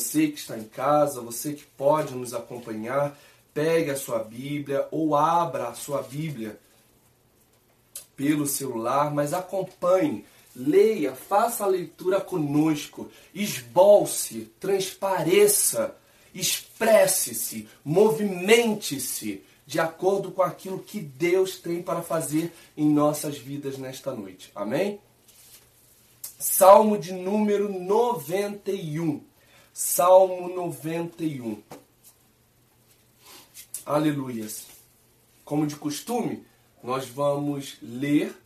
Você que está em casa, você que pode nos acompanhar, pegue a sua Bíblia ou abra a sua Bíblia pelo celular, mas acompanhe, leia, faça a leitura conosco, esbolse, transpareça, expresse-se, movimente-se de acordo com aquilo que Deus tem para fazer em nossas vidas nesta noite. Amém? Salmo de número 91. Salmo 91. Aleluias. Como de costume, nós vamos ler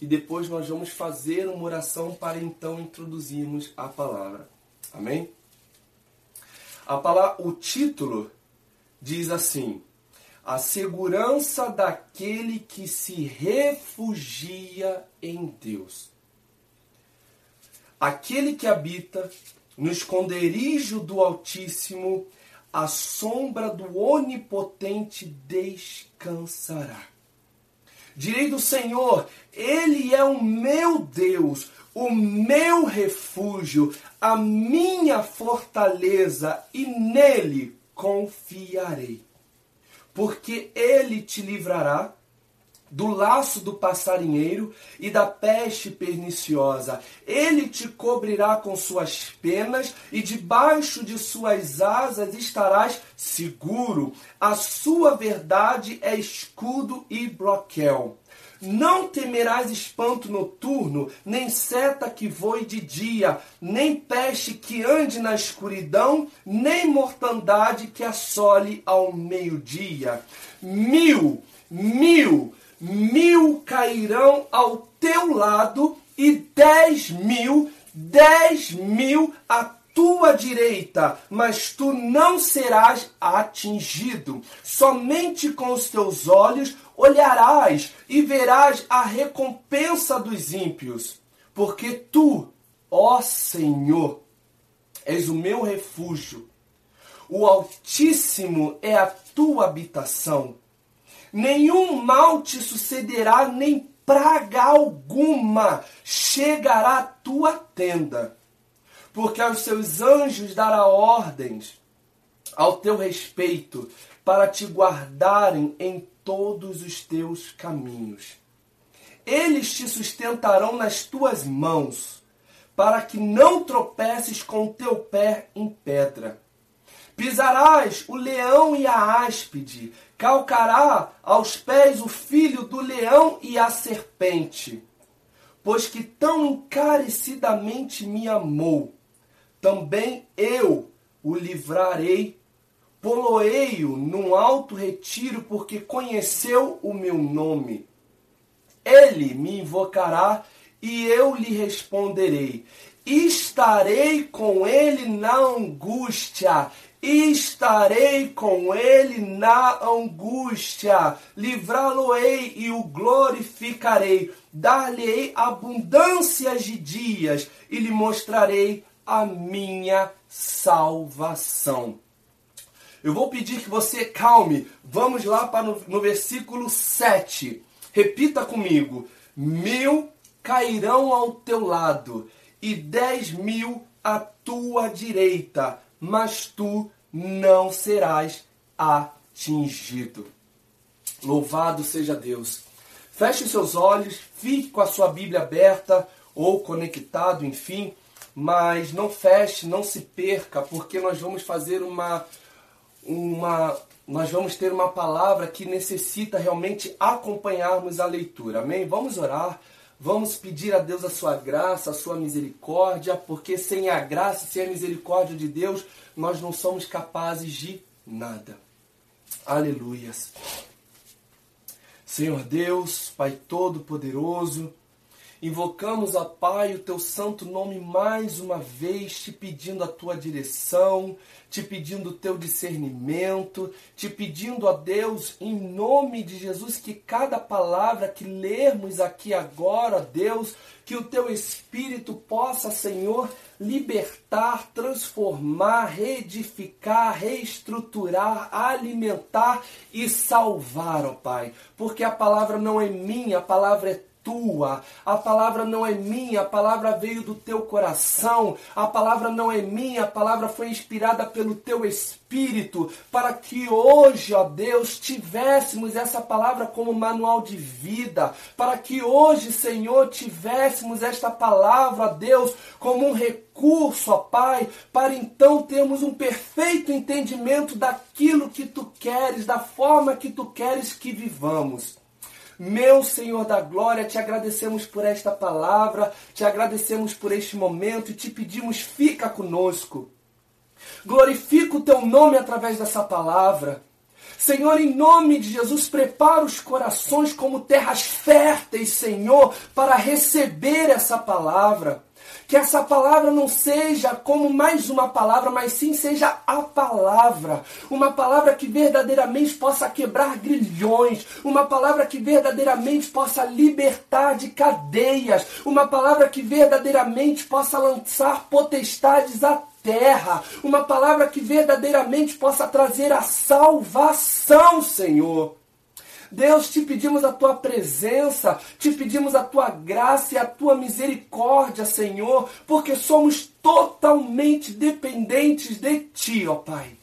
e depois nós vamos fazer uma oração para então introduzirmos a palavra. Amém? A palavra, o título diz assim: A segurança daquele que se refugia em Deus. Aquele que habita no esconderijo do Altíssimo, a sombra do Onipotente descansará. Direi do Senhor, Ele é o meu Deus, o meu refúgio, a minha fortaleza, e nele confiarei. Porque Ele te livrará do laço do passarinheiro e da peste perniciosa. Ele te cobrirá com suas penas e debaixo de suas asas estarás seguro. A sua verdade é escudo e broquel. Não temerás espanto noturno, nem seta que voe de dia, nem peste que ande na escuridão, nem mortandade que assole ao meio-dia. Mil, mil mil cairão ao teu lado e dez mil, dez mil à tua direita, mas tu não serás atingido. Somente com os teus olhos olharás e verás a recompensa dos ímpios, porque tu, ó Senhor, és o meu refúgio. O Altíssimo é a tua habitação nenhum mal te sucederá, nem praga alguma chegará à tua tenda, porque aos seus anjos dará ordens ao teu respeito, para te guardarem em todos os teus caminhos. Eles te sustentarão nas tuas mãos, para que não tropeces com o teu pé em pedra. Pisarás o leão e a áspide, calcará aos pés o filho do leão e a serpente. Pois que tão encarecidamente me amou, também eu o livrarei, poloei-o num alto retiro, porque conheceu o meu nome. Ele me invocará e eu lhe responderei. Estarei com ele na angústia estarei com ele na angústia, livrá-lo-ei e o glorificarei, dar-lhe-ei abundâncias de dias e lhe mostrarei a minha salvação. Eu vou pedir que você calme. Vamos lá para no, no versículo 7. Repita comigo: Mil cairão ao teu lado e dez mil à tua direita, mas tu não serás atingido. Louvado seja Deus. Feche seus olhos, fique com a sua Bíblia aberta ou conectado, enfim, mas não feche, não se perca, porque nós vamos fazer uma uma nós vamos ter uma palavra que necessita realmente acompanharmos a leitura. Amém? Vamos orar. Vamos pedir a Deus a sua graça, a sua misericórdia, porque sem a graça, sem a misericórdia de Deus, nós não somos capazes de nada. Aleluias. Senhor Deus, Pai Todo-Poderoso, invocamos, a Pai, o teu santo nome mais uma vez, te pedindo a tua direção, te pedindo o teu discernimento, te pedindo a Deus, em nome de Jesus, que cada palavra que lermos aqui agora, Deus, que o teu Espírito possa, Senhor, libertar, transformar, reedificar, reestruturar, alimentar e salvar, ó Pai. Porque a palavra não é minha, a palavra é tua, a palavra não é minha, a palavra veio do teu coração, a palavra não é minha, a palavra foi inspirada pelo teu espírito, para que hoje, ó Deus, tivéssemos essa palavra como manual de vida, para que hoje, Senhor, tivéssemos esta palavra, Deus, como um recurso, ó Pai, para então termos um perfeito entendimento daquilo que tu queres, da forma que tu queres que vivamos. Meu Senhor da glória, te agradecemos por esta palavra, te agradecemos por este momento e te pedimos, fica conosco. Glorifica o teu nome através dessa palavra. Senhor, em nome de Jesus, prepara os corações como terras férteis, Senhor, para receber essa palavra. Que essa palavra não seja como mais uma palavra, mas sim seja a palavra. Uma palavra que verdadeiramente possa quebrar grilhões. Uma palavra que verdadeiramente possa libertar de cadeias. Uma palavra que verdadeiramente possa lançar potestades à terra. Uma palavra que verdadeiramente possa trazer a salvação, Senhor. Deus, te pedimos a tua presença, te pedimos a tua graça e a tua misericórdia, Senhor, porque somos totalmente dependentes de ti, ó Pai.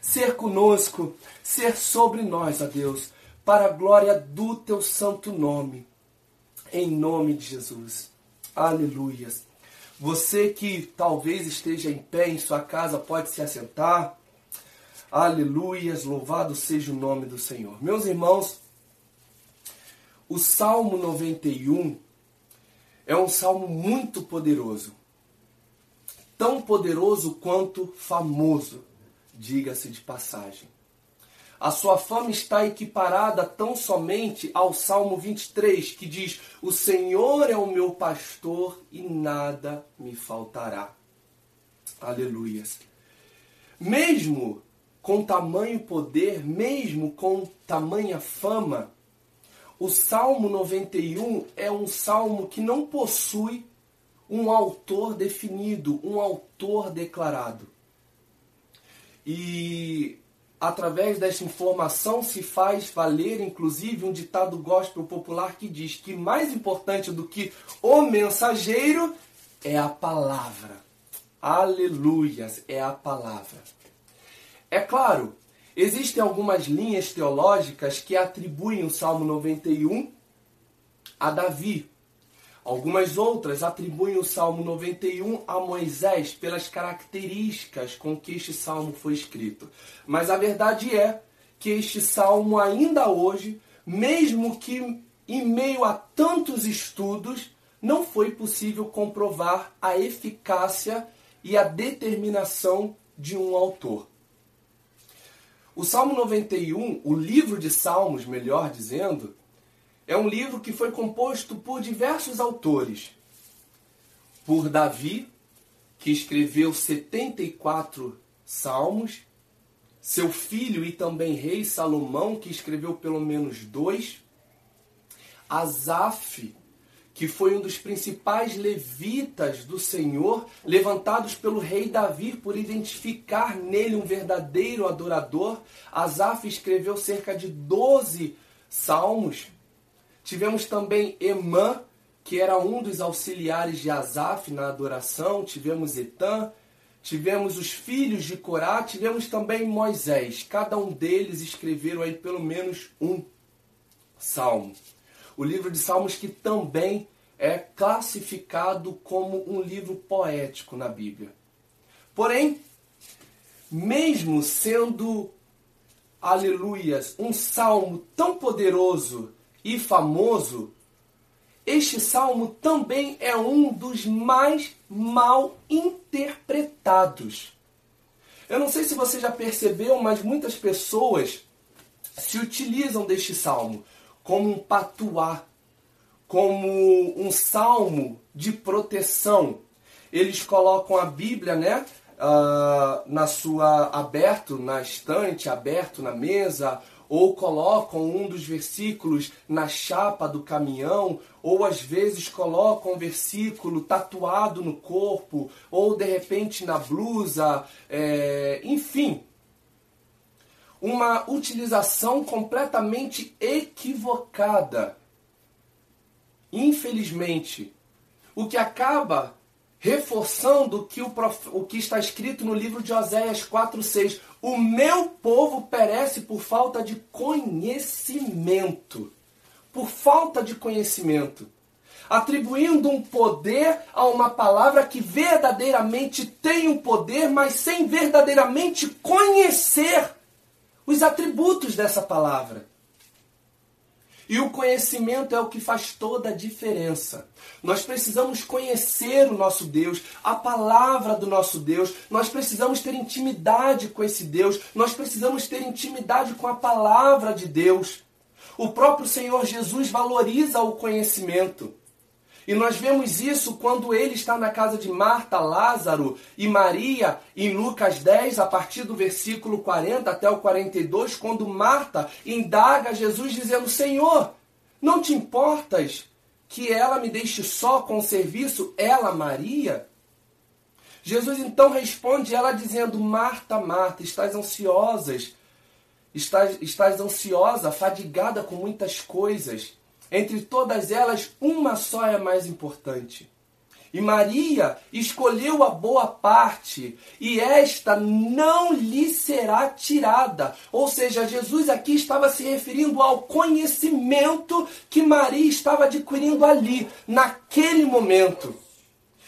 Ser conosco, ser sobre nós, ó Deus, para a glória do teu santo nome. Em nome de Jesus. Aleluias. Você que talvez esteja em pé em sua casa pode se assentar. Aleluias, louvado seja o nome do Senhor. Meus irmãos, o Salmo 91 é um salmo muito poderoso. Tão poderoso quanto famoso, diga-se de passagem. A sua fama está equiparada tão somente ao Salmo 23, que diz: O Senhor é o meu pastor e nada me faltará. Aleluias. Mesmo com tamanho poder, mesmo com tamanha fama, o Salmo 91 é um salmo que não possui um autor definido, um autor declarado. E através desta informação se faz valer, inclusive, um ditado gospel popular que diz que mais importante do que o mensageiro é a palavra. Aleluias, é a palavra. É claro, existem algumas linhas teológicas que atribuem o Salmo 91 a Davi. Algumas outras atribuem o Salmo 91 a Moisés pelas características com que este salmo foi escrito. Mas a verdade é que este salmo ainda hoje, mesmo que em meio a tantos estudos, não foi possível comprovar a eficácia e a determinação de um autor. O Salmo 91, o livro de Salmos, melhor dizendo, é um livro que foi composto por diversos autores. Por Davi, que escreveu 74 salmos, seu filho e também rei Salomão, que escreveu pelo menos dois, Asaf, que foi um dos principais levitas do Senhor, levantados pelo rei Davi por identificar nele um verdadeiro adorador. Asaf escreveu cerca de 12 salmos. Tivemos também Emã, que era um dos auxiliares de Asaf na adoração. Tivemos Etan, tivemos os filhos de Corá, tivemos também Moisés. Cada um deles escreveram aí pelo menos um salmo o livro de Salmos que também é classificado como um livro poético na Bíblia. Porém, mesmo sendo, aleluias, um salmo tão poderoso e famoso, este salmo também é um dos mais mal interpretados. Eu não sei se você já percebeu, mas muitas pessoas se utilizam deste salmo como um patuá, como um salmo de proteção. Eles colocam a Bíblia, né, uh, na sua aberto na estante, aberto na mesa, ou colocam um dos versículos na chapa do caminhão, ou às vezes colocam um versículo tatuado no corpo, ou de repente na blusa, é, enfim, uma utilização completamente equivocada. Infelizmente, o que acaba reforçando que o, o que está escrito no livro de Oséias 4:6, o meu povo perece por falta de conhecimento. Por falta de conhecimento. Atribuindo um poder a uma palavra que verdadeiramente tem um poder, mas sem verdadeiramente conhecer os atributos dessa palavra. E o conhecimento é o que faz toda a diferença. Nós precisamos conhecer o nosso Deus, a palavra do nosso Deus. Nós precisamos ter intimidade com esse Deus. Nós precisamos ter intimidade com a palavra de Deus. O próprio Senhor Jesus valoriza o conhecimento. E nós vemos isso quando ele está na casa de Marta, Lázaro e Maria, em Lucas 10, a partir do versículo 40 até o 42, quando Marta indaga Jesus dizendo: Senhor, não te importas que ela me deixe só com o serviço, ela, Maria? Jesus então responde ela dizendo: Marta, Marta, estás ansiosas, estás, estás ansiosa, fadigada com muitas coisas. Entre todas elas, uma só é mais importante. E Maria escolheu a boa parte, e esta não lhe será tirada. Ou seja, Jesus aqui estava se referindo ao conhecimento que Maria estava adquirindo ali, naquele momento.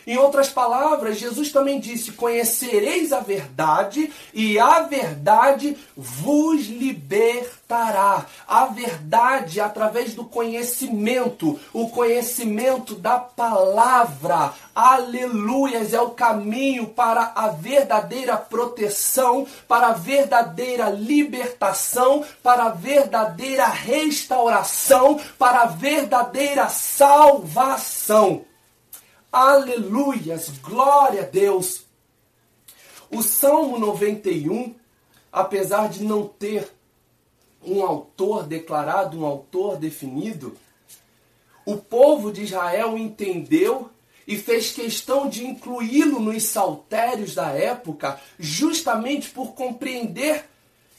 Em outras palavras, Jesus também disse: Conhecereis a verdade, e a verdade vos libertará. A verdade através do conhecimento, o conhecimento da palavra. Aleluias! É o caminho para a verdadeira proteção, para a verdadeira libertação, para a verdadeira restauração, para a verdadeira salvação. Aleluias, glória a Deus. O Salmo 91, apesar de não ter um autor declarado, um autor definido, o povo de Israel entendeu e fez questão de incluí-lo nos saltérios da época, justamente por compreender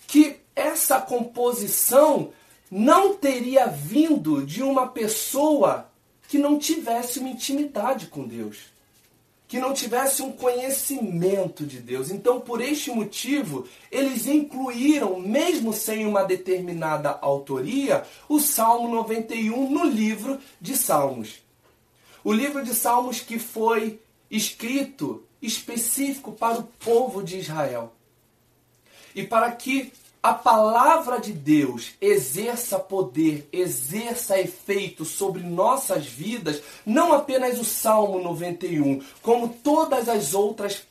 que essa composição não teria vindo de uma pessoa que não tivesse uma intimidade com Deus, que não tivesse um conhecimento de Deus. Então, por este motivo, eles incluíram, mesmo sem uma determinada autoria, o Salmo 91 no livro de Salmos. O livro de Salmos que foi escrito específico para o povo de Israel. E para que a palavra de Deus exerça poder, exerça efeito sobre nossas vidas, não apenas o Salmo 91, como todas as outras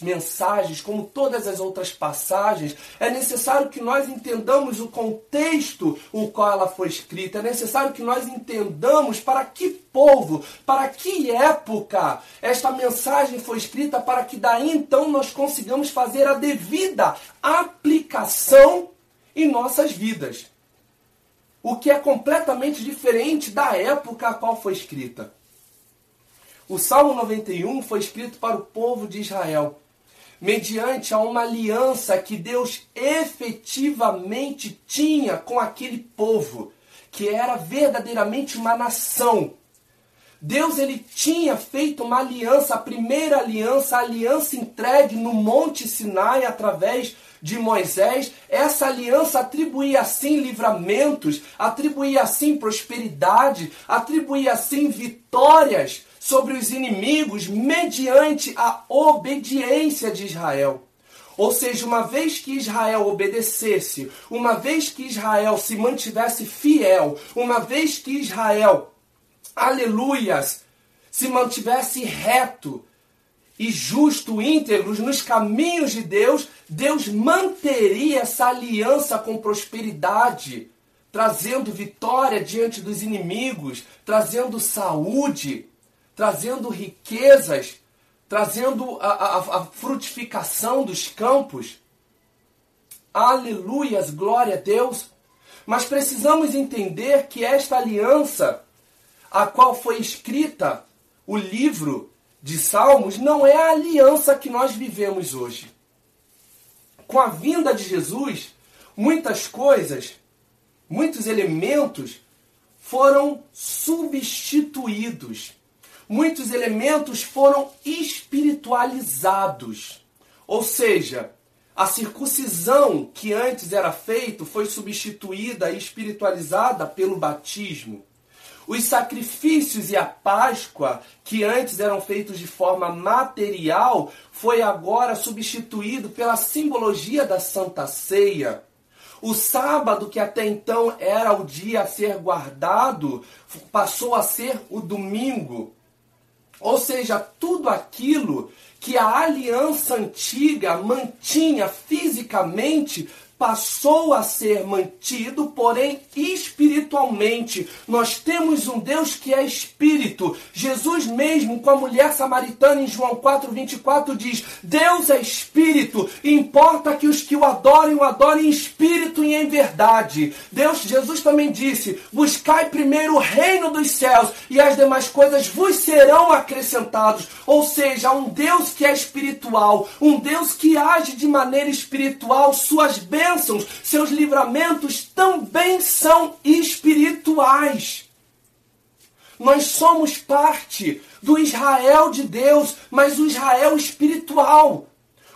mensagens, como todas as outras passagens, é necessário que nós entendamos o contexto o qual ela foi escrita, é necessário que nós entendamos para que povo, para que época esta mensagem foi escrita, para que daí então nós consigamos fazer a devida aplicação em nossas vidas. O que é completamente diferente da época a qual foi escrita. O Salmo 91 foi escrito para o povo de Israel, mediante a uma aliança que Deus efetivamente tinha com aquele povo, que era verdadeiramente uma nação. Deus ele tinha feito uma aliança, a primeira aliança, a aliança entregue no Monte Sinai através de Moisés. Essa aliança atribuía assim livramentos, atribuía assim prosperidade, atribuía assim vitórias sobre os inimigos mediante a obediência de Israel. Ou seja, uma vez que Israel obedecesse, uma vez que Israel se mantivesse fiel, uma vez que Israel, aleluias, se mantivesse reto e justo, íntegros nos caminhos de Deus, Deus manteria essa aliança com prosperidade, trazendo vitória diante dos inimigos, trazendo saúde trazendo riquezas, trazendo a, a, a frutificação dos campos. Aleluias, glória a Deus. Mas precisamos entender que esta aliança, a qual foi escrita o livro de Salmos, não é a aliança que nós vivemos hoje. Com a vinda de Jesus, muitas coisas, muitos elementos foram substituídos. Muitos elementos foram espiritualizados. Ou seja, a circuncisão que antes era feita foi substituída e espiritualizada pelo batismo. Os sacrifícios e a Páscoa, que antes eram feitos de forma material, foi agora substituído pela simbologia da Santa Ceia. O sábado, que até então era o dia a ser guardado, passou a ser o domingo. Ou seja, tudo aquilo que a aliança antiga mantinha fisicamente passou a ser mantido, porém espiritualmente. Nós temos um Deus que é espírito. Jesus mesmo com a mulher samaritana em João 4:24 diz: Deus é espírito, importa que os que o adorem o adorem em espírito e em verdade. Deus, Jesus também disse: Buscai primeiro o reino dos céus e as demais coisas vos serão acrescentados. Ou seja, um Deus que é espiritual, um Deus que age de maneira espiritual, suas bênçãos bênçãos, seus livramentos também são espirituais. Nós somos parte do Israel de Deus, mas o Israel espiritual.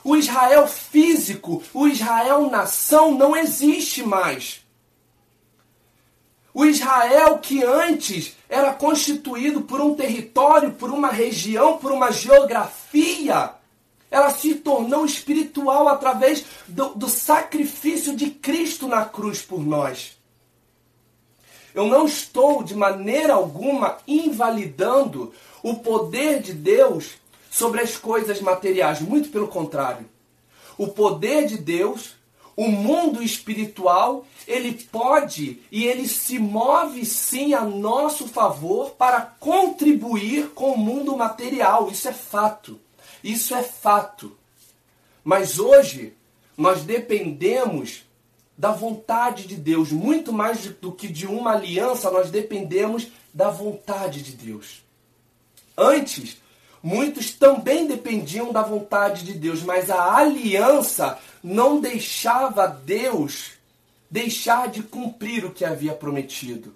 O Israel físico, o Israel nação não existe mais. O Israel que antes era constituído por um território, por uma região, por uma geografia, ela se tornou espiritual através do, do, sacrifício de Cristo na cruz por nós. Eu não estou de maneira alguma invalidando o poder de Deus sobre as coisas materiais, muito pelo contrário. O poder de Deus, o mundo espiritual, ele pode e ele se move sim a nosso favor para contribuir com o mundo material, isso é fato. Isso é fato. Mas hoje nós dependemos da vontade de Deus, muito mais do que de uma aliança, nós dependemos da vontade de Deus. Antes, muitos também dependiam da vontade de Deus, mas a aliança não deixava Deus deixar de cumprir o que havia prometido.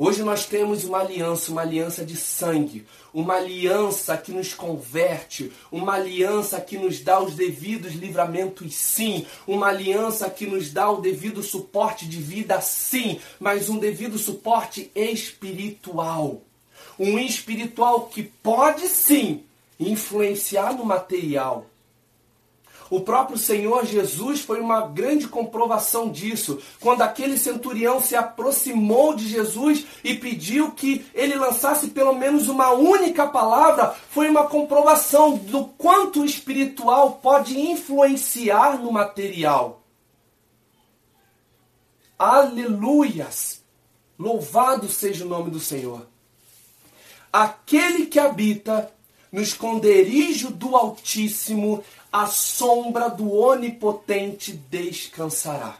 Hoje nós temos uma aliança, uma aliança de sangue, uma aliança que nos converte, uma aliança que nos dá os devidos livramentos, sim, uma aliança que nos dá o devido suporte de vida, sim, mas um devido suporte espiritual. Um espiritual que pode sim influenciar no material, o próprio Senhor Jesus foi uma grande comprovação disso. Quando aquele centurião se aproximou de Jesus e pediu que ele lançasse pelo menos uma única palavra, foi uma comprovação do quanto o espiritual pode influenciar no material. Aleluias! Louvado seja o nome do Senhor. Aquele que habita no esconderijo do Altíssimo a sombra do Onipotente descansará.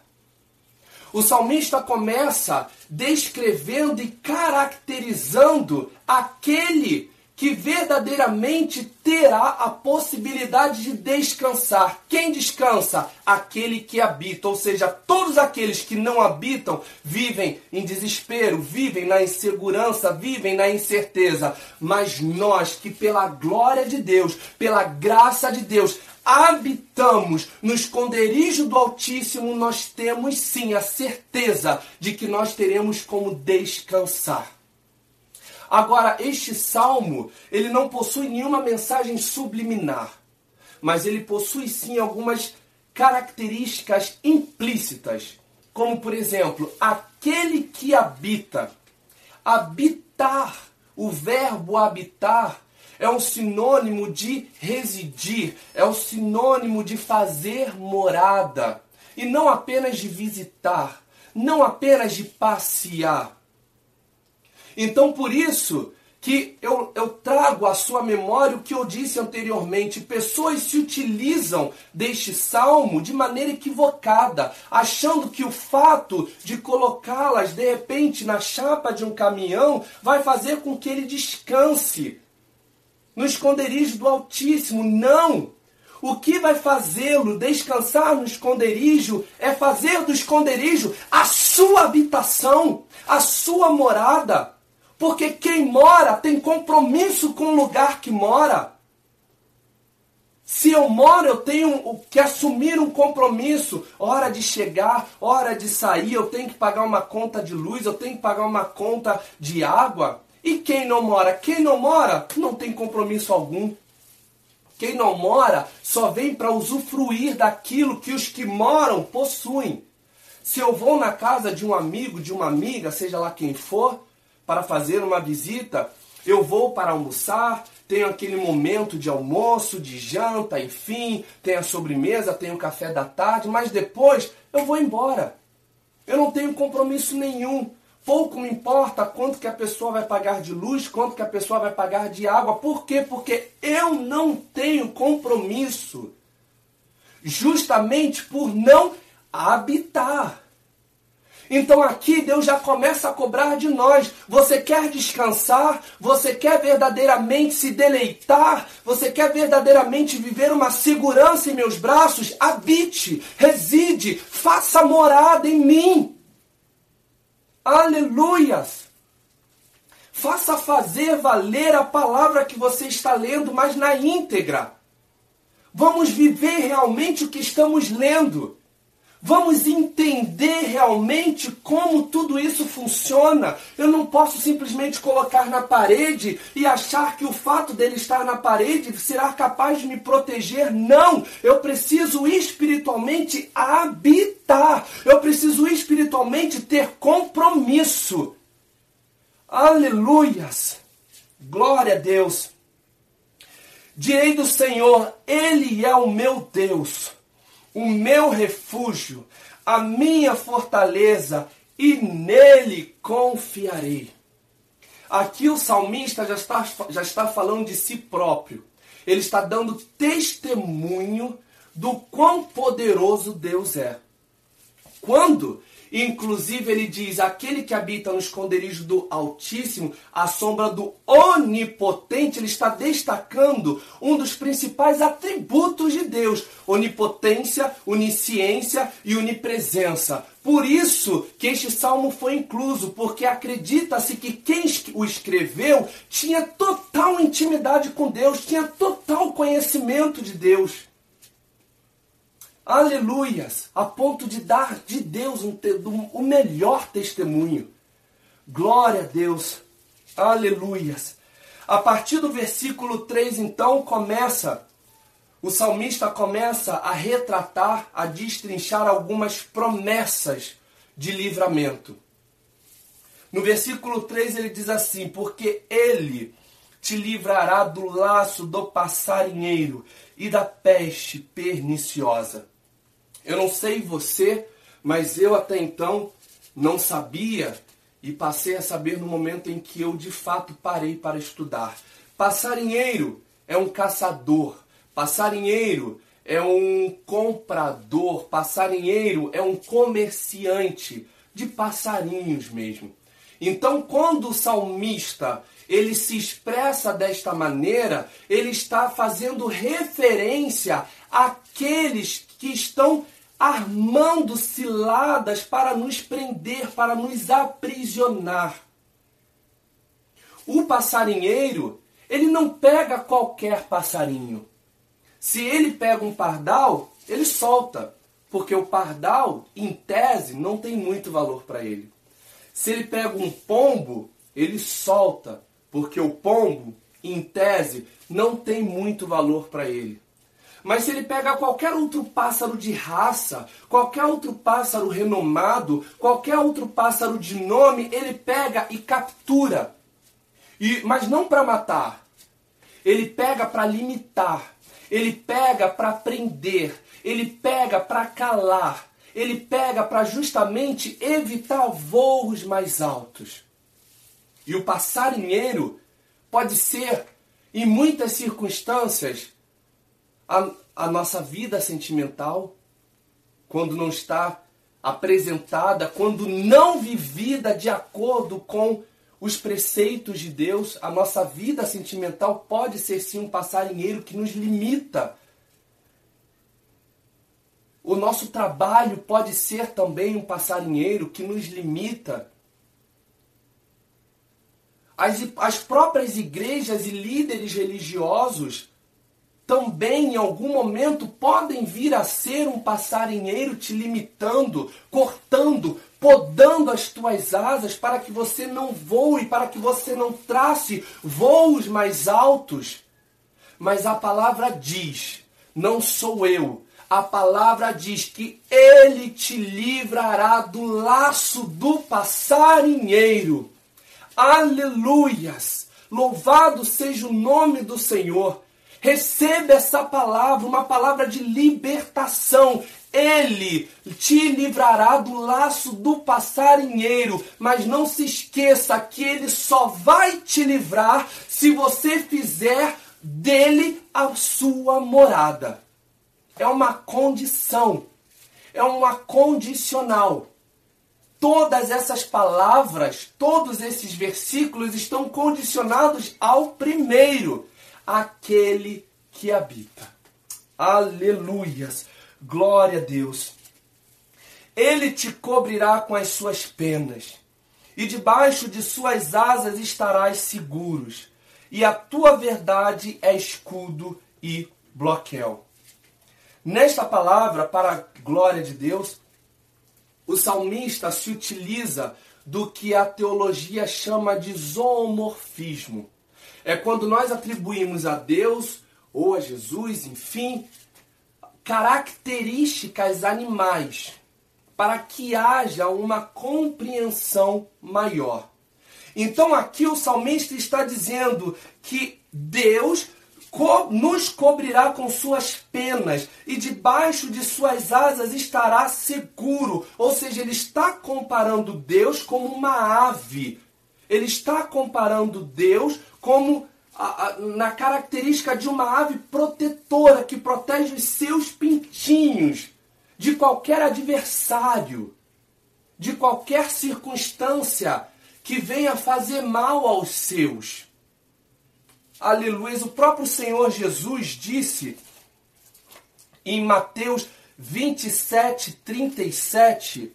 O salmista começa descrevendo e caracterizando aquele que verdadeiramente terá a possibilidade de descansar. Quem descansa? Aquele que habita, ou seja, todos aqueles que não habitam vivem em desespero, vivem na insegurança, vivem na incerteza. Mas nós que pela glória de Deus, pela graça de Deus, habitamos no esconderijo do Altíssimo, nós temos sim a certeza de que nós teremos como descansar. Agora, este salmo, ele não possui nenhuma mensagem subliminar, mas ele possui sim algumas características implícitas, como por exemplo, aquele que habita. Habitar, o verbo habitar é um sinônimo de residir, é um sinônimo de fazer morada. E não apenas de visitar, não apenas de passear. Então, por isso que eu, eu trago à sua memória o que eu disse anteriormente. Pessoas se utilizam deste salmo de maneira equivocada, achando que o fato de colocá-las de repente na chapa de um caminhão vai fazer com que ele descanse no esconderijo do Altíssimo. Não! O que vai fazê-lo descansar no esconderijo é fazer do esconderijo a sua habitação, a sua morada. Porque quem mora tem compromisso com o lugar que mora. Se eu moro, eu tenho que assumir um compromisso. Hora de chegar, hora de sair, eu tenho que pagar uma conta de luz, eu tenho que pagar uma conta de água. E quem não mora? Quem não mora não tem compromisso algum. Quem não mora só vem para usufruir daquilo que os que moram possuem. Se eu vou na casa de um amigo, de uma amiga, seja lá quem for, para fazer uma visita, eu vou para almoçar, tenho aquele momento de almoço, de janta, enfim, tem a sobremesa, tem o café da tarde, mas depois eu vou embora. Eu não tenho compromisso nenhum. Pouco me importa quanto que a pessoa vai pagar de luz, quanto que a pessoa vai pagar de água. Por quê? Porque eu não tenho compromisso. Justamente por não habitar. Então aqui Deus já começa a cobrar de nós. Você quer descansar? Você quer verdadeiramente se deleitar? Você quer verdadeiramente viver uma segurança em meus braços? Habite, reside, faça morada em mim. Aleluias! Faça fazer valer a palavra que você está lendo, mas na íntegra. Vamos viver realmente o que estamos lendo. Vamos entender realmente como tudo isso funciona. Eu não posso simplesmente colocar na parede e achar que o fato dele estar na parede será capaz de me proteger. Não! Eu preciso espiritualmente habitar. Eu preciso espiritualmente ter compromisso. Aleluias! Glória a Deus! Direi do Senhor, Ele é o meu Deus o meu refúgio, a minha fortaleza, e nele confiarei. Aqui o salmista já está, já está falando de si próprio. Ele está dando testemunho do quão poderoso Deus é. Quando Inclusive, ele diz: aquele que habita no esconderijo do Altíssimo, a sombra do Onipotente, ele está destacando um dos principais atributos de Deus: onipotência, onisciência e onipresença. Por isso que este salmo foi incluso, porque acredita-se que quem o escreveu tinha total intimidade com Deus, tinha total conhecimento de Deus aleluias, a ponto de dar de Deus um, um, o melhor testemunho. Glória a Deus, aleluias. A partir do versículo 3, então, começa, o salmista começa a retratar, a destrinchar algumas promessas de livramento. No versículo 3 ele diz assim: Porque ele te livrará do laço do passarinheiro e da peste perniciosa. Eu não sei você, mas eu até então não sabia e passei a saber no momento em que eu de fato parei para estudar. Passarinheiro é um caçador, passarinheiro é um comprador, passarinheiro é um comerciante de passarinhos mesmo. Então, quando o salmista ele se expressa desta maneira, ele está fazendo referência àqueles que estão armando ciladas para nos prender, para nos aprisionar. O passarinheiro, ele não pega qualquer passarinho. Se ele pega um pardal, ele solta, porque o pardal, em tese, não tem muito valor para ele. Se ele pega um pombo, ele solta, porque o pombo, em tese, não tem muito valor para ele. Mas se ele pega qualquer outro pássaro de raça, qualquer outro pássaro renomado, qualquer outro pássaro de nome, ele pega e captura. E, mas não para matar. Ele pega para limitar. Ele pega para prender. Ele pega para calar. Ele pega para justamente evitar voos mais altos. E o passarinheiro pode ser, em muitas circunstâncias, a, a nossa vida sentimental, quando não está apresentada, quando não vivida de acordo com os preceitos de Deus, a nossa vida sentimental pode ser sim um passarinheiro que nos limita O nosso trabalho pode ser também um passarinheiro que nos limita. As, as próprias igrejas e líderes religiosos também em algum momento podem vir a ser um passarinheiro te limitando, cortando, podando as tuas asas para que você não voe, para que você não trace voos mais altos. Mas a palavra diz: não sou eu, a palavra diz que ele te livrará do laço do passarinheiro. Aleluias! Louvado seja o nome do Senhor. Receba essa palavra, uma palavra de libertação. Ele te livrará do laço do passarinheiro, mas não se esqueça que ele só vai te livrar se você fizer dele a sua morada é uma condição, é uma condicional. Todas essas palavras, todos esses versículos estão condicionados ao primeiro, aquele que habita. Aleluias! Glória a Deus! Ele te cobrirá com as suas penas, e debaixo de suas asas estarás seguros, e a tua verdade é escudo e bloqueio. Nesta palavra, para a glória de Deus, o salmista se utiliza do que a teologia chama de zoomorfismo. É quando nós atribuímos a Deus ou a Jesus, enfim, características animais para que haja uma compreensão maior. Então aqui o salmista está dizendo que Deus co nos cobrirá com suas penas e debaixo de suas asas estará seguro. Ou seja, ele está comparando Deus como uma ave. Ele está comparando Deus como a, a, na característica de uma ave protetora que protege os seus pintinhos de qualquer adversário, de qualquer circunstância que venha fazer mal aos seus. Aleluia. O próprio Senhor Jesus disse em Mateus 27, 37,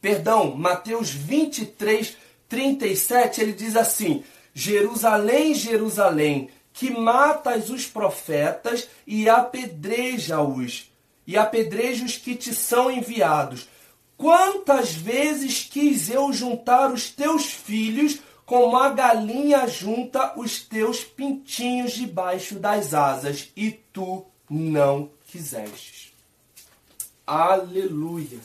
perdão, Mateus 23, 37, ele diz assim: Jerusalém, Jerusalém, que matas os profetas e apedreja-os, e apedreja os que te são enviados. Quantas vezes quis eu juntar os teus filhos como a galinha junta os teus pintinhos debaixo das asas, e tu não quisestes. Aleluia.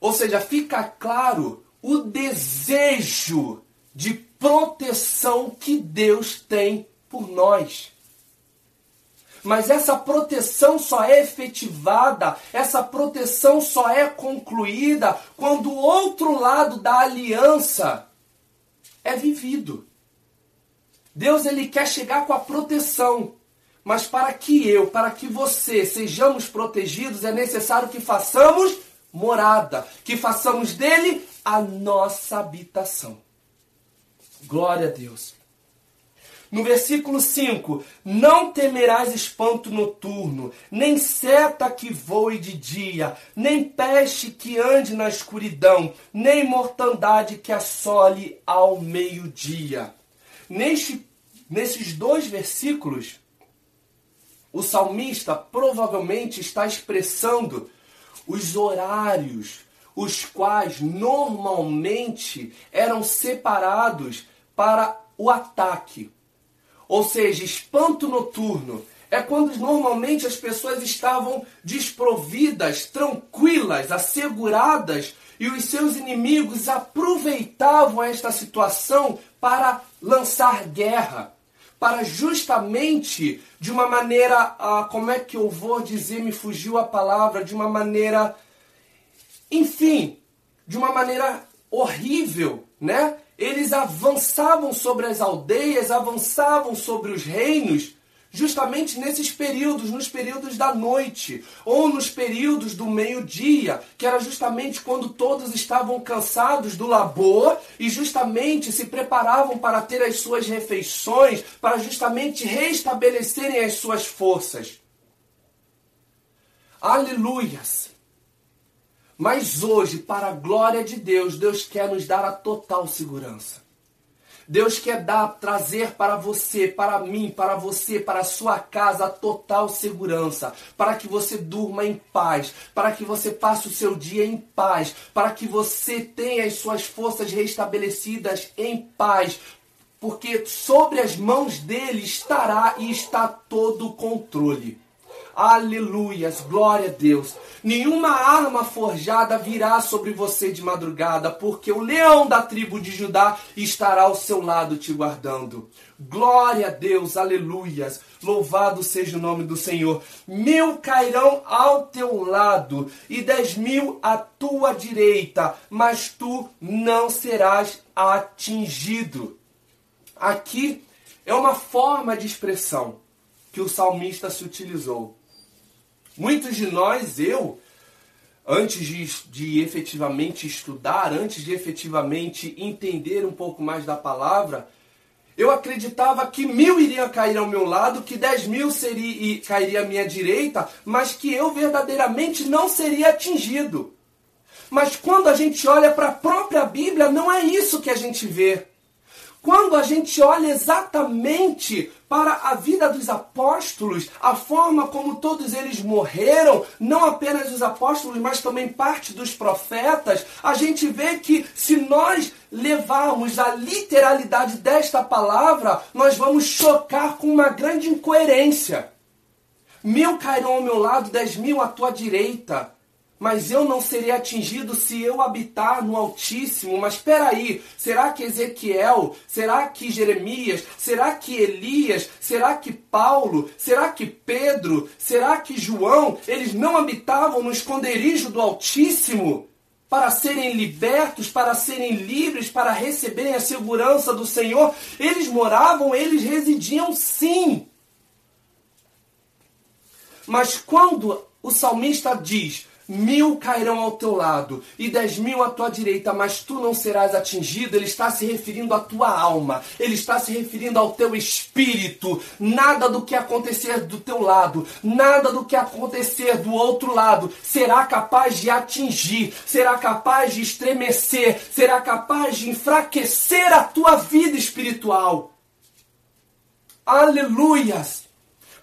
Ou seja, fica claro o desejo de proteção que Deus tem por nós. Mas essa proteção só é efetivada, essa proteção só é concluída quando o outro lado da aliança é vivido. Deus ele quer chegar com a proteção, mas para que eu, para que você sejamos protegidos, é necessário que façamos morada, que façamos dele a nossa habitação. Glória a Deus. No versículo 5: Não temerás espanto noturno, nem seta que voe de dia, nem peste que ande na escuridão, nem mortandade que assole ao meio-dia. Neste, nesses dois versículos, o salmista provavelmente está expressando os horários, os quais normalmente eram separados para o ataque. Ou seja, espanto noturno, é quando normalmente as pessoas estavam desprovidas, tranquilas, asseguradas, e os seus inimigos aproveitavam esta situação para lançar guerra, para justamente de uma maneira, ah, como é que eu vou dizer, me fugiu a palavra, de uma maneira, enfim, de uma maneira horrível, né? eles avançavam sobre as aldeias, avançavam sobre os reinos, justamente nesses períodos, nos períodos da noite, ou nos períodos do meio-dia, que era justamente quando todos estavam cansados do labor e justamente se preparavam para ter as suas refeições, para justamente restabelecerem as suas forças. Aleluias! Mas hoje, para a glória de Deus, Deus quer nos dar a total segurança. Deus quer dar, trazer para você, para mim, para você, para a sua casa a total segurança, para que você durma em paz, para que você passe o seu dia em paz, para que você tenha as suas forças restabelecidas em paz, porque sobre as mãos dele estará e está todo o controle. Aleluias, glória a Deus. Nenhuma arma forjada virá sobre você de madrugada, porque o leão da tribo de Judá estará ao seu lado te guardando. Glória a Deus, aleluias. Louvado seja o nome do Senhor. Mil cairão ao teu lado e dez mil à tua direita, mas tu não serás atingido. Aqui é uma forma de expressão que o salmista se utilizou. Muitos de nós, eu, antes de, de efetivamente estudar, antes de efetivamente entender um pouco mais da palavra, eu acreditava que mil iriam cair ao meu lado, que dez mil seria, cairia à minha direita, mas que eu verdadeiramente não seria atingido. Mas quando a gente olha para a própria Bíblia, não é isso que a gente vê. Quando a gente olha exatamente para a vida dos apóstolos, a forma como todos eles morreram, não apenas os apóstolos, mas também parte dos profetas, a gente vê que se nós levarmos a literalidade desta palavra, nós vamos chocar com uma grande incoerência. Mil cairão ao meu lado, dez mil à tua direita mas eu não serei atingido se eu habitar no Altíssimo. Mas espera aí, será que Ezequiel, será que Jeremias, será que Elias, será que Paulo, será que Pedro, será que João, eles não habitavam no esconderijo do Altíssimo? Para serem libertos, para serem livres, para receberem a segurança do Senhor, eles moravam, eles residiam sim. Mas quando o salmista diz: Mil cairão ao teu lado e dez mil à tua direita, mas tu não serás atingido. Ele está se referindo à tua alma, ele está se referindo ao teu espírito. Nada do que acontecer do teu lado, nada do que acontecer do outro lado será capaz de atingir, será capaz de estremecer, será capaz de enfraquecer a tua vida espiritual. Aleluias!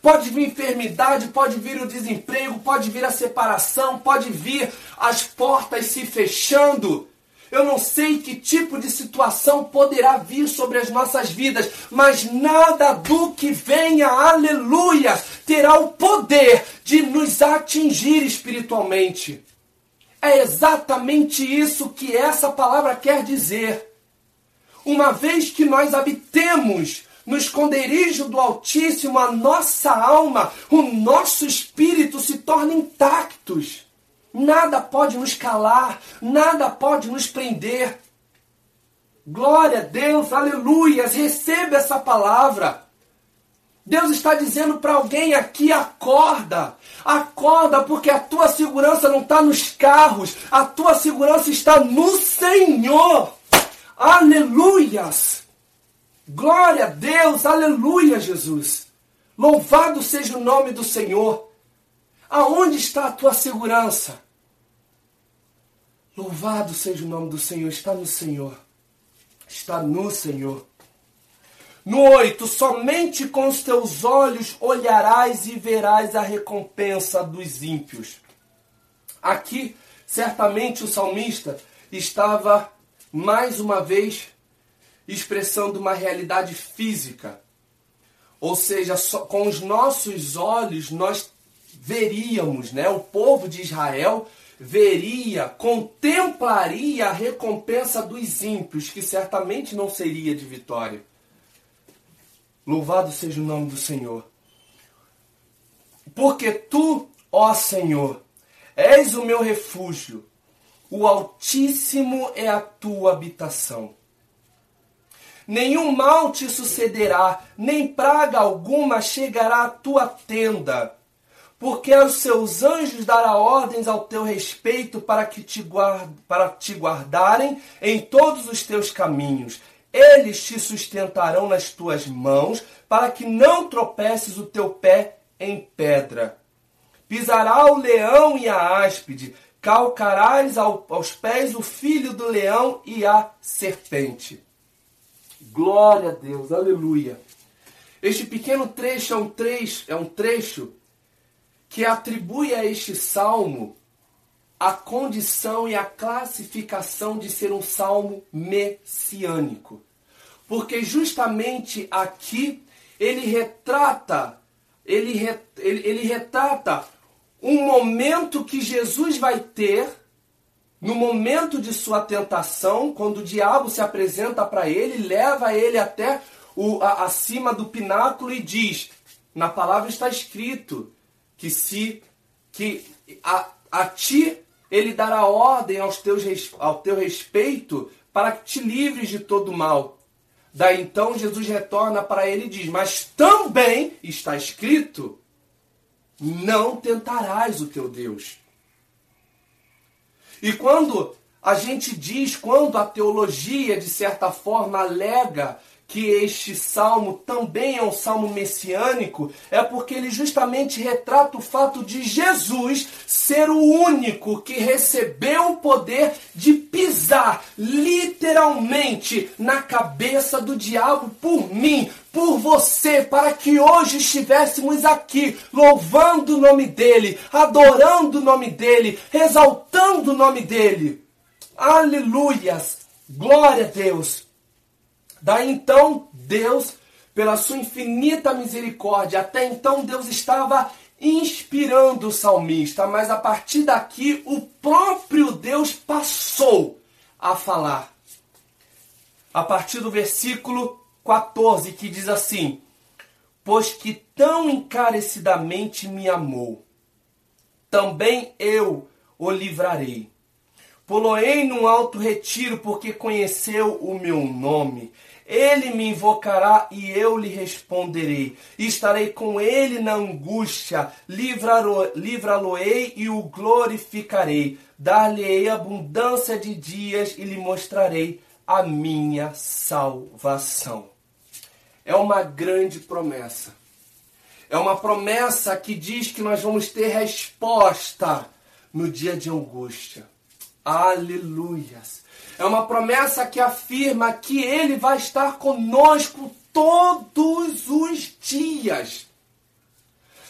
Pode vir enfermidade, pode vir o desemprego, pode vir a separação, pode vir as portas se fechando. Eu não sei que tipo de situação poderá vir sobre as nossas vidas, mas nada do que venha, aleluia, terá o poder de nos atingir espiritualmente. É exatamente isso que essa palavra quer dizer. Uma vez que nós habitemos no esconderijo do Altíssimo, a nossa alma, o nosso espírito se torna intactos. Nada pode nos calar, nada pode nos prender. Glória a Deus, aleluias, receba essa palavra. Deus está dizendo para alguém aqui: acorda, acorda, porque a tua segurança não está nos carros, a tua segurança está no Senhor. Aleluias! Glória a Deus, aleluia, Jesus. Louvado seja o nome do Senhor. Aonde está a tua segurança? Louvado seja o nome do Senhor, está no Senhor. Está no Senhor. No 8, somente com os teus olhos olharás e verás a recompensa dos ímpios. Aqui, certamente o salmista estava mais uma vez expressando uma realidade física. Ou seja, com os nossos olhos nós veríamos, né? O povo de Israel veria, contemplaria a recompensa dos ímpios, que certamente não seria de vitória. Louvado seja o nome do Senhor. Porque tu, ó Senhor, és o meu refúgio, o Altíssimo é a tua habitação nenhum mal te sucederá, nem praga alguma chegará à tua tenda. Porque aos seus anjos dará ordens ao teu respeito para que te, guard, para te guardarem em todos os teus caminhos. Eles te sustentarão nas tuas mãos, para que não tropeces o teu pé em pedra. pisará o leão e a áspide, calcarás aos pés o filho do leão e a serpente. Glória a Deus, aleluia. Este pequeno trecho é um trecho, é um trecho que atribui a este salmo a condição e a classificação de ser um salmo messiânico. Porque justamente aqui ele retrata, ele, ele, ele retrata um momento que Jesus vai ter no momento de sua tentação, quando o diabo se apresenta para ele, leva ele até o, a, acima do pináculo e diz: na palavra está escrito que se que a, a ti ele dará ordem aos teus, ao teu respeito para que te livres de todo mal. Daí então Jesus retorna para ele e diz: Mas também está escrito: Não tentarás o teu Deus. E quando a gente diz, quando a teologia, de certa forma, alega que este salmo também é um salmo messiânico, é porque ele justamente retrata o fato de Jesus ser o único que recebeu o poder de pisar literalmente na cabeça do diabo por mim, por você, para que hoje estivéssemos aqui louvando o nome dele, adorando o nome dele, exaltando o nome dele. Aleluias! Glória a Deus! Daí então, Deus, pela sua infinita misericórdia, até então Deus estava inspirando o salmista, mas a partir daqui o próprio Deus passou a falar. A partir do versículo 14, que diz assim: Pois que tão encarecidamente me amou, também eu o livrarei. Poloei num alto retiro, porque conheceu o meu nome. Ele me invocará e eu lhe responderei. Estarei com ele na angústia, livrá-lo-ei e o glorificarei. Dar-lhe-ei abundância de dias e lhe mostrarei a minha salvação. É uma grande promessa. É uma promessa que diz que nós vamos ter resposta no dia de angústia. Aleluias. É uma promessa que afirma que Ele vai estar conosco todos os dias.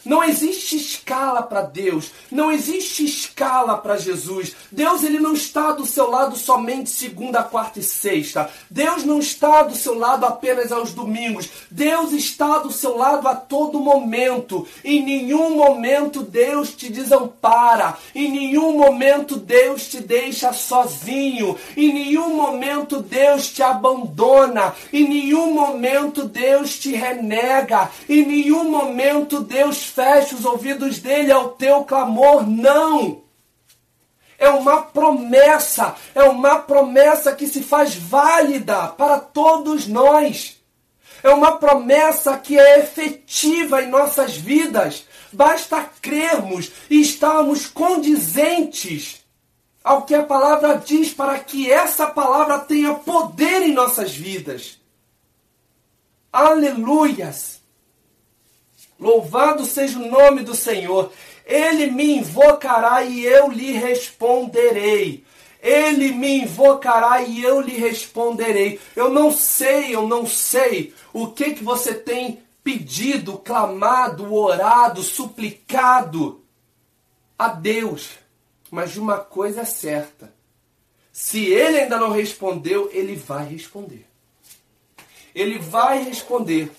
Não existe escala para Deus, não existe escala para Jesus. Deus ele não está do seu lado somente segunda, quarta e sexta. Deus não está do seu lado apenas aos domingos. Deus está do seu lado a todo momento. Em nenhum momento Deus te desampara. Em nenhum momento Deus te deixa sozinho. Em nenhum momento Deus te abandona. Em nenhum momento Deus te renega. Em nenhum momento Deus feche os ouvidos dele ao teu clamor, não. É uma promessa, é uma promessa que se faz válida para todos nós. É uma promessa que é efetiva em nossas vidas. Basta crermos e estarmos condizentes ao que a palavra diz para que essa palavra tenha poder em nossas vidas. Aleluias! Louvado seja o nome do Senhor. Ele me invocará e eu lhe responderei. Ele me invocará e eu lhe responderei. Eu não sei, eu não sei o que que você tem pedido, clamado, orado, suplicado a Deus. Mas uma coisa é certa. Se ele ainda não respondeu, ele vai responder. Ele vai responder.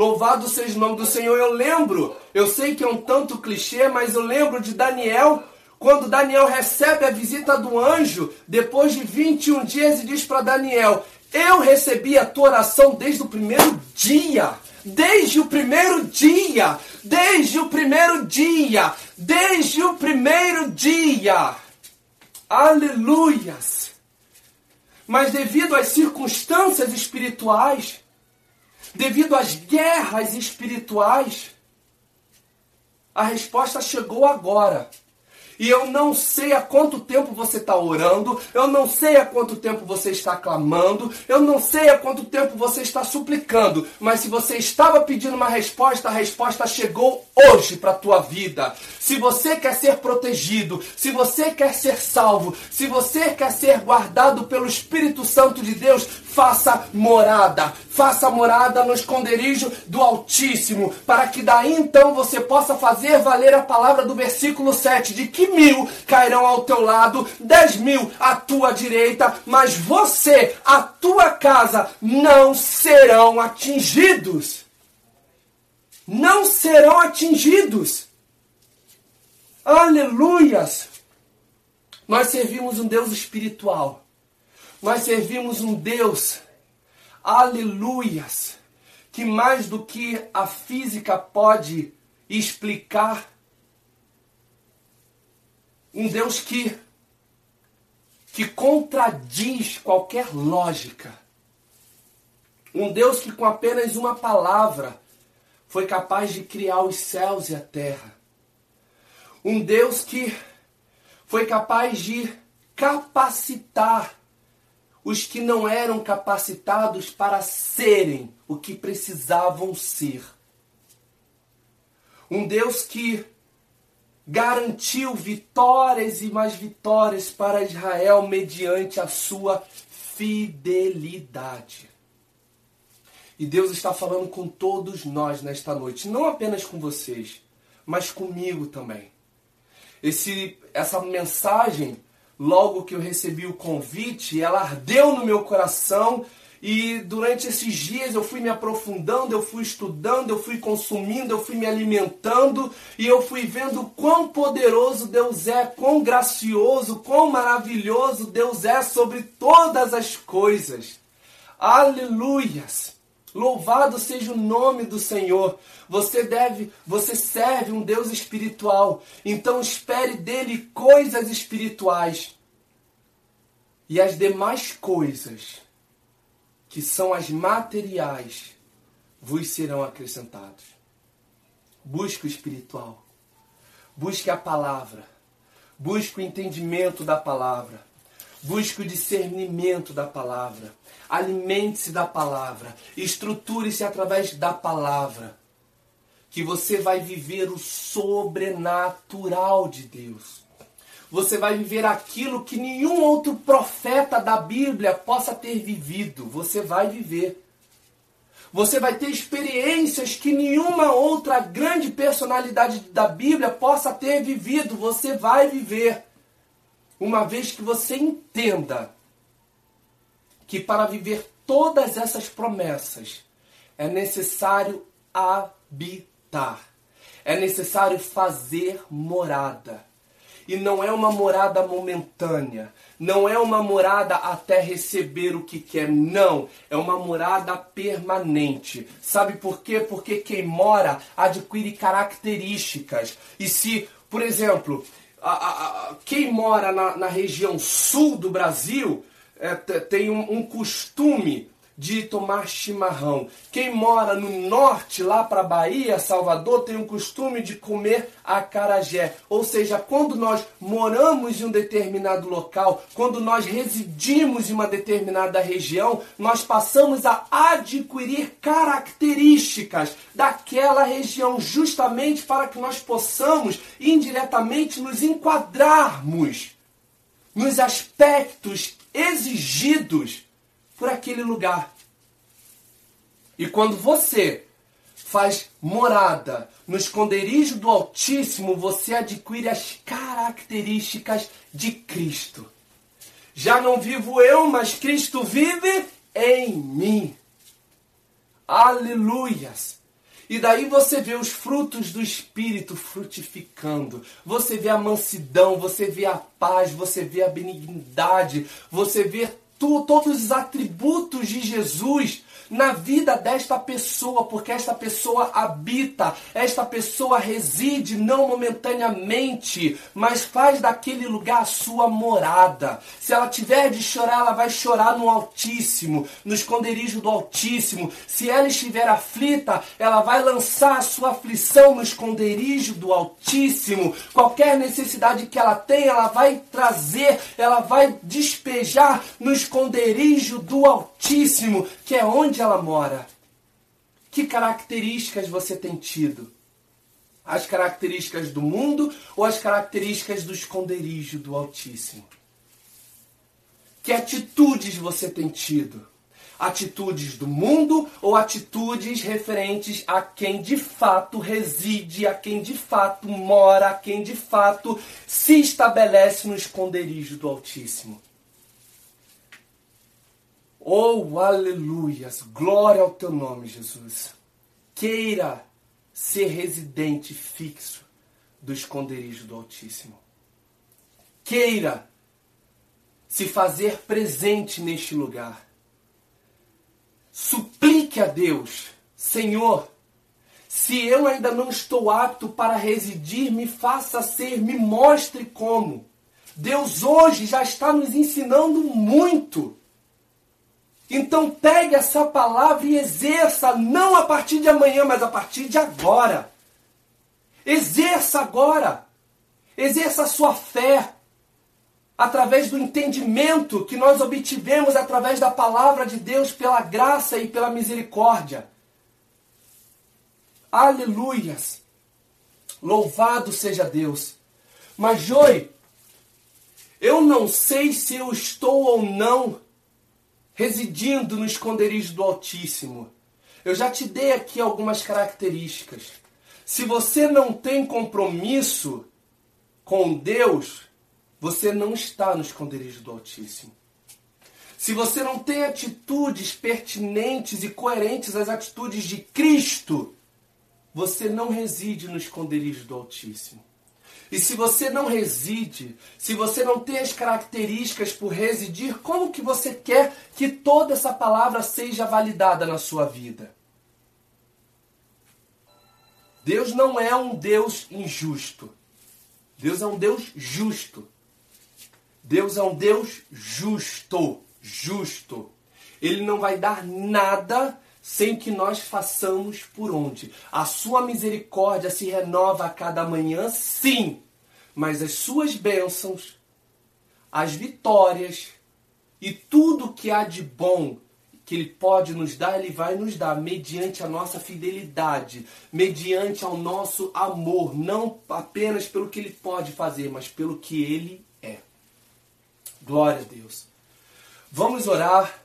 Louvado seja o nome do Senhor. Eu lembro, eu sei que é um tanto clichê, mas eu lembro de Daniel, quando Daniel recebe a visita do anjo, depois de 21 dias, e diz para Daniel: Eu recebi a tua oração desde o primeiro dia. Desde o primeiro dia, desde o primeiro dia, desde o primeiro dia. Aleluias! Mas devido às circunstâncias espirituais, devido às guerras espirituais? A resposta chegou agora. E eu não sei há quanto tempo você está orando, eu não sei há quanto tempo você está clamando, eu não sei há quanto tempo você está suplicando, mas se você estava pedindo uma resposta, a resposta chegou hoje para a tua vida. Se você quer ser protegido, se você quer ser salvo, se você quer ser guardado pelo Espírito Santo de Deus, faça morada, faça morada no esconderijo do Altíssimo, para que daí então você possa fazer valer a palavra do versículo 7, de que mil cairão ao teu lado, dez mil à tua direita, mas você, a tua casa, não serão atingidos. Não serão atingidos. Aleluias! Nós servimos um Deus espiritual. Nós servimos um Deus, aleluias, que mais do que a física pode explicar, um Deus que que contradiz qualquer lógica. Um Deus que com apenas uma palavra foi capaz de criar os céus e a terra. Um Deus que foi capaz de capacitar os que não eram capacitados para serem o que precisavam ser. Um Deus que garantiu vitórias e mais vitórias para Israel mediante a sua fidelidade. E Deus está falando com todos nós nesta noite, não apenas com vocês, mas comigo também. Esse, essa mensagem, logo que eu recebi o convite, ela ardeu no meu coração e durante esses dias eu fui me aprofundando, eu fui estudando, eu fui consumindo, eu fui me alimentando e eu fui vendo quão poderoso Deus é, quão gracioso, quão maravilhoso Deus é sobre todas as coisas. Aleluias! Louvado seja o nome do Senhor. Você deve, você serve um Deus espiritual, então espere dele coisas espirituais. E as demais coisas, que são as materiais, vos serão acrescentados. Busque o espiritual. Busque a palavra. Busque o entendimento da palavra. Busque o discernimento da palavra. Alimente-se da palavra. Estruture-se através da palavra. Que você vai viver o sobrenatural de Deus. Você vai viver aquilo que nenhum outro profeta da Bíblia possa ter vivido. Você vai viver. Você vai ter experiências que nenhuma outra grande personalidade da Bíblia possa ter vivido. Você vai viver. Uma vez que você entenda que para viver todas essas promessas é necessário habitar, é necessário fazer morada. E não é uma morada momentânea, não é uma morada até receber o que quer, não. É uma morada permanente. Sabe por quê? Porque quem mora adquire características. E se, por exemplo, a, a, quem mora na, na região sul do Brasil é, tem um, um costume de tomar chimarrão. Quem mora no norte, lá para Bahia, Salvador, tem o costume de comer acarajé. Ou seja, quando nós moramos em um determinado local, quando nós residimos em uma determinada região, nós passamos a adquirir características daquela região, justamente para que nós possamos indiretamente nos enquadrarmos nos aspectos exigidos por aquele lugar. E quando você faz morada no esconderijo do Altíssimo, você adquire as características de Cristo. Já não vivo eu, mas Cristo vive em mim. Aleluias! E daí você vê os frutos do Espírito frutificando. Você vê a mansidão, você vê a paz, você vê a benignidade, você vê todos os atributos de Jesus na vida desta pessoa, porque esta pessoa habita, esta pessoa reside não momentaneamente, mas faz daquele lugar a sua morada. Se ela tiver de chorar, ela vai chorar no Altíssimo, no esconderijo do Altíssimo. Se ela estiver aflita, ela vai lançar a sua aflição no esconderijo do Altíssimo. Qualquer necessidade que ela tem, ela vai trazer, ela vai despejar no esconderijo do Altíssimo, que é onde ela mora. Que características você tem tido? As características do mundo ou as características do esconderijo do Altíssimo? Que atitudes você tem tido? Atitudes do mundo ou atitudes referentes a quem de fato reside, a quem de fato mora, a quem de fato se estabelece no esconderijo do Altíssimo? Oh, aleluias! Glória ao teu nome, Jesus. Queira ser residente fixo do esconderijo do Altíssimo. Queira se fazer presente neste lugar. Suplique a Deus, Senhor, se eu ainda não estou apto para residir, me faça ser, me mostre como. Deus hoje já está nos ensinando muito. Então pegue essa palavra e exerça, não a partir de amanhã, mas a partir de agora. Exerça agora. Exerça a sua fé através do entendimento que nós obtivemos através da palavra de Deus pela graça e pela misericórdia. Aleluias! Louvado seja Deus. Mas Joy, eu não sei se eu estou ou não residindo no esconderijo do Altíssimo. Eu já te dei aqui algumas características. Se você não tem compromisso com Deus, você não está no esconderijo do Altíssimo. Se você não tem atitudes pertinentes e coerentes às atitudes de Cristo, você não reside no esconderijo do Altíssimo. E se você não reside, se você não tem as características por residir, como que você quer que toda essa palavra seja validada na sua vida? Deus não é um Deus injusto. Deus é um Deus justo. Deus é um Deus justo, justo. Ele não vai dar nada sem que nós façamos por onde. A sua misericórdia se renova a cada manhã, sim, mas as suas bênçãos, as vitórias e tudo que há de bom que Ele pode nos dar, Ele vai nos dar mediante a nossa fidelidade, mediante ao nosso amor, não apenas pelo que Ele pode fazer, mas pelo que Ele é. Glória a Deus. Vamos orar.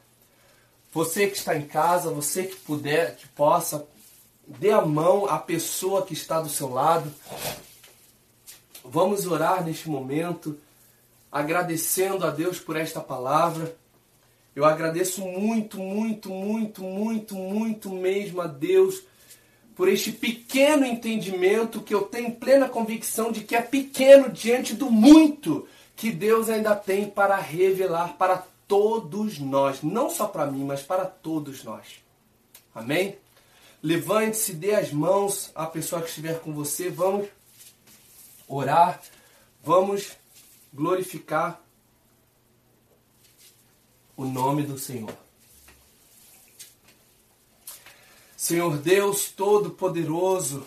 Você que está em casa, você que puder, que possa, dê a mão à pessoa que está do seu lado. Vamos orar neste momento, agradecendo a Deus por esta palavra. Eu agradeço muito, muito, muito, muito, muito mesmo a Deus por este pequeno entendimento que eu tenho plena convicção de que é pequeno diante do muito que Deus ainda tem para revelar para todos nós, não só para mim, mas para todos nós. Amém? Levante-se, dê as mãos à pessoa que estiver com você. Vamos orar, vamos glorificar o nome do Senhor. Senhor Deus Todo-Poderoso,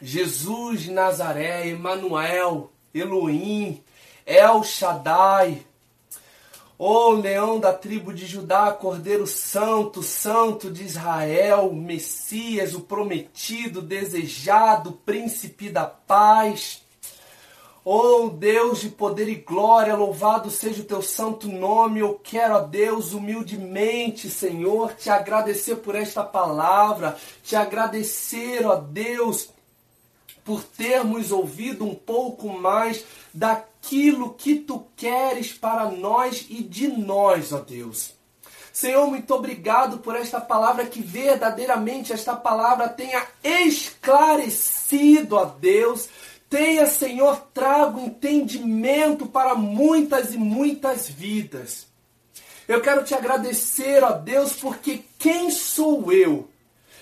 Jesus de Nazaré, Emanuel, Elohim, El Shaddai, Ó leão da tribo de Judá, Cordeiro Santo, Santo de Israel, Messias, o prometido, desejado, príncipe da paz. Oh Deus de poder e glória, louvado seja o teu santo nome. Eu quero a Deus humildemente, Senhor, te agradecer por esta palavra, te agradecer, ó Deus, por termos ouvido um pouco mais daquilo que tu queres para nós e de nós, ó Deus. Senhor, muito obrigado por esta palavra que verdadeiramente esta palavra tenha esclarecido, ó Deus. Tenha, Senhor, trago entendimento para muitas e muitas vidas. Eu quero te agradecer, ó Deus, porque quem sou eu?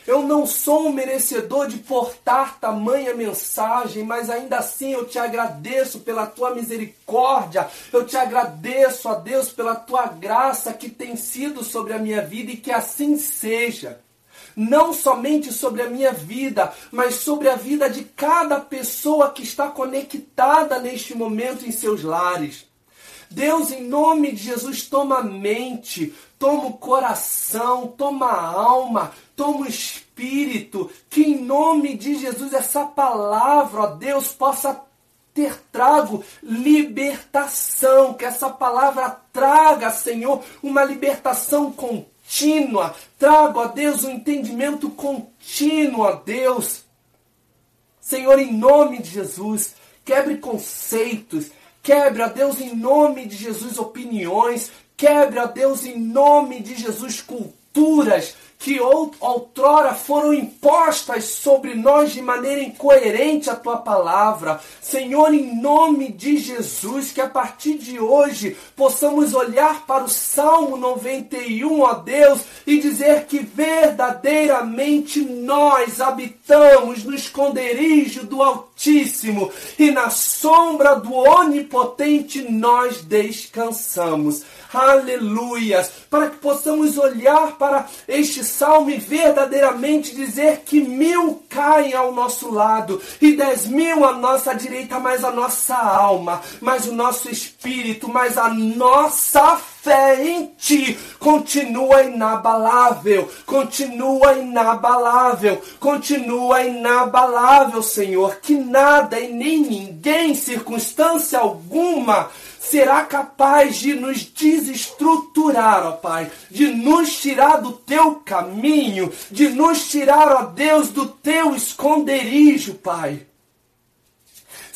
Eu não sou um merecedor de portar tamanha mensagem, mas ainda assim eu te agradeço pela tua misericórdia. Eu te agradeço, ó Deus, pela tua graça que tem sido sobre a minha vida e que assim seja. Não somente sobre a minha vida, mas sobre a vida de cada pessoa que está conectada neste momento em seus lares. Deus, em nome de Jesus, toma a mente, toma o coração, toma a alma, toma o espírito, que em nome de Jesus essa palavra, ó Deus, possa ter trago libertação, que essa palavra traga, Senhor, uma libertação contínua, traga, ó Deus, um entendimento contínuo, ó Deus. Senhor, em nome de Jesus, quebre conceitos, Quebre, a Deus, em nome de Jesus, opiniões. Quebre, a Deus, em nome de Jesus, culturas que outrora foram impostas sobre nós de maneira incoerente a tua palavra. Senhor, em nome de Jesus, que a partir de hoje possamos olhar para o Salmo 91, ó Deus, e dizer que verdadeiramente nós habitamos no esconderijo do Altíssimo e na sombra do Onipotente nós descansamos. Aleluias! Para que possamos olhar para este salmo e verdadeiramente dizer que mil caem ao nosso lado e dez mil à nossa direita, mas a nossa alma, mas o nosso espírito, mas a nossa fé em ti continua inabalável, continua inabalável, continua inabalável, Senhor, que nada e nem ninguém, circunstância alguma, será capaz de nos desestruturar, ó Pai, de nos tirar do teu caminho, de nos tirar, ó Deus, do teu esconderijo, Pai.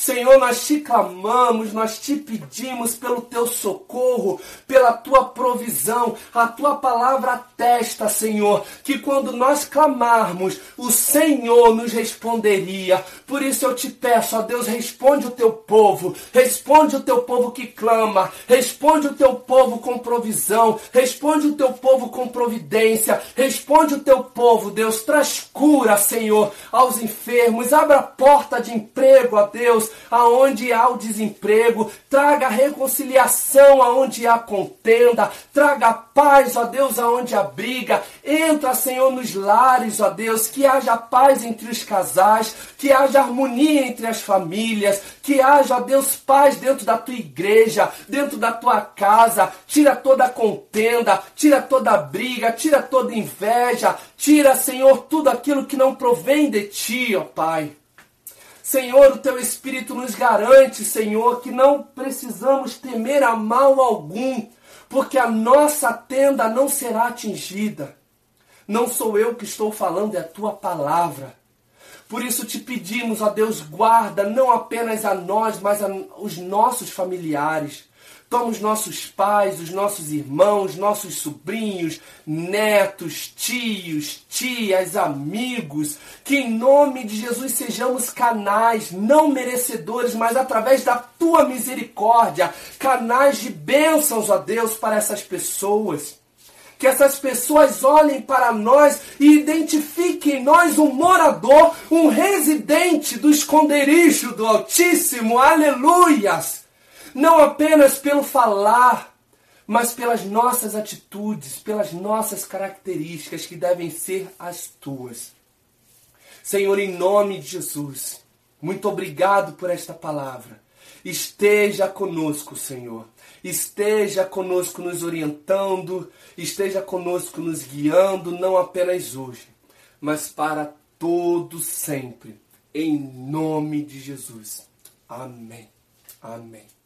Senhor, nós te clamamos, nós te pedimos pelo teu socorro, pela tua provisão. A tua palavra atesta, Senhor, que quando nós clamarmos, o Senhor nos responderia. Por isso eu te peço, ó Deus, responde o teu povo, responde o teu povo que clama, responde o teu povo com provisão, responde o teu povo com providência, responde o teu povo, Deus, traz cura, Senhor, aos enfermos, abra a porta de emprego, ó Deus, aonde há o desemprego, traga reconciliação aonde há contenda, traga paz, ó Deus, aonde há briga. Entra, Senhor, nos lares, ó Deus, que haja paz entre os casais, que haja harmonia entre as famílias, que haja, ó Deus, paz dentro da tua igreja, dentro da tua casa. Tira toda contenda, tira toda briga, tira toda inveja, tira, Senhor, tudo aquilo que não provém de ti, ó Pai. Senhor, o teu Espírito nos garante, Senhor, que não precisamos temer a mal algum, porque a nossa tenda não será atingida. Não sou eu que estou falando, é a tua palavra. Por isso te pedimos, ó Deus, guarda não apenas a nós, mas aos nossos familiares. Toma os nossos pais, os nossos irmãos, nossos sobrinhos, netos, tios, tias, amigos, que em nome de Jesus sejamos canais, não merecedores, mas através da tua misericórdia, canais de bênçãos, ó Deus, para essas pessoas. Que essas pessoas olhem para nós e identifiquem em nós um morador, um residente do esconderijo do Altíssimo. Aleluias! Não apenas pelo falar, mas pelas nossas atitudes, pelas nossas características que devem ser as tuas. Senhor, em nome de Jesus, muito obrigado por esta palavra. Esteja conosco, Senhor. Esteja conosco nos orientando, esteja conosco nos guiando, não apenas hoje, mas para todo sempre. Em nome de Jesus. Amém. Amém.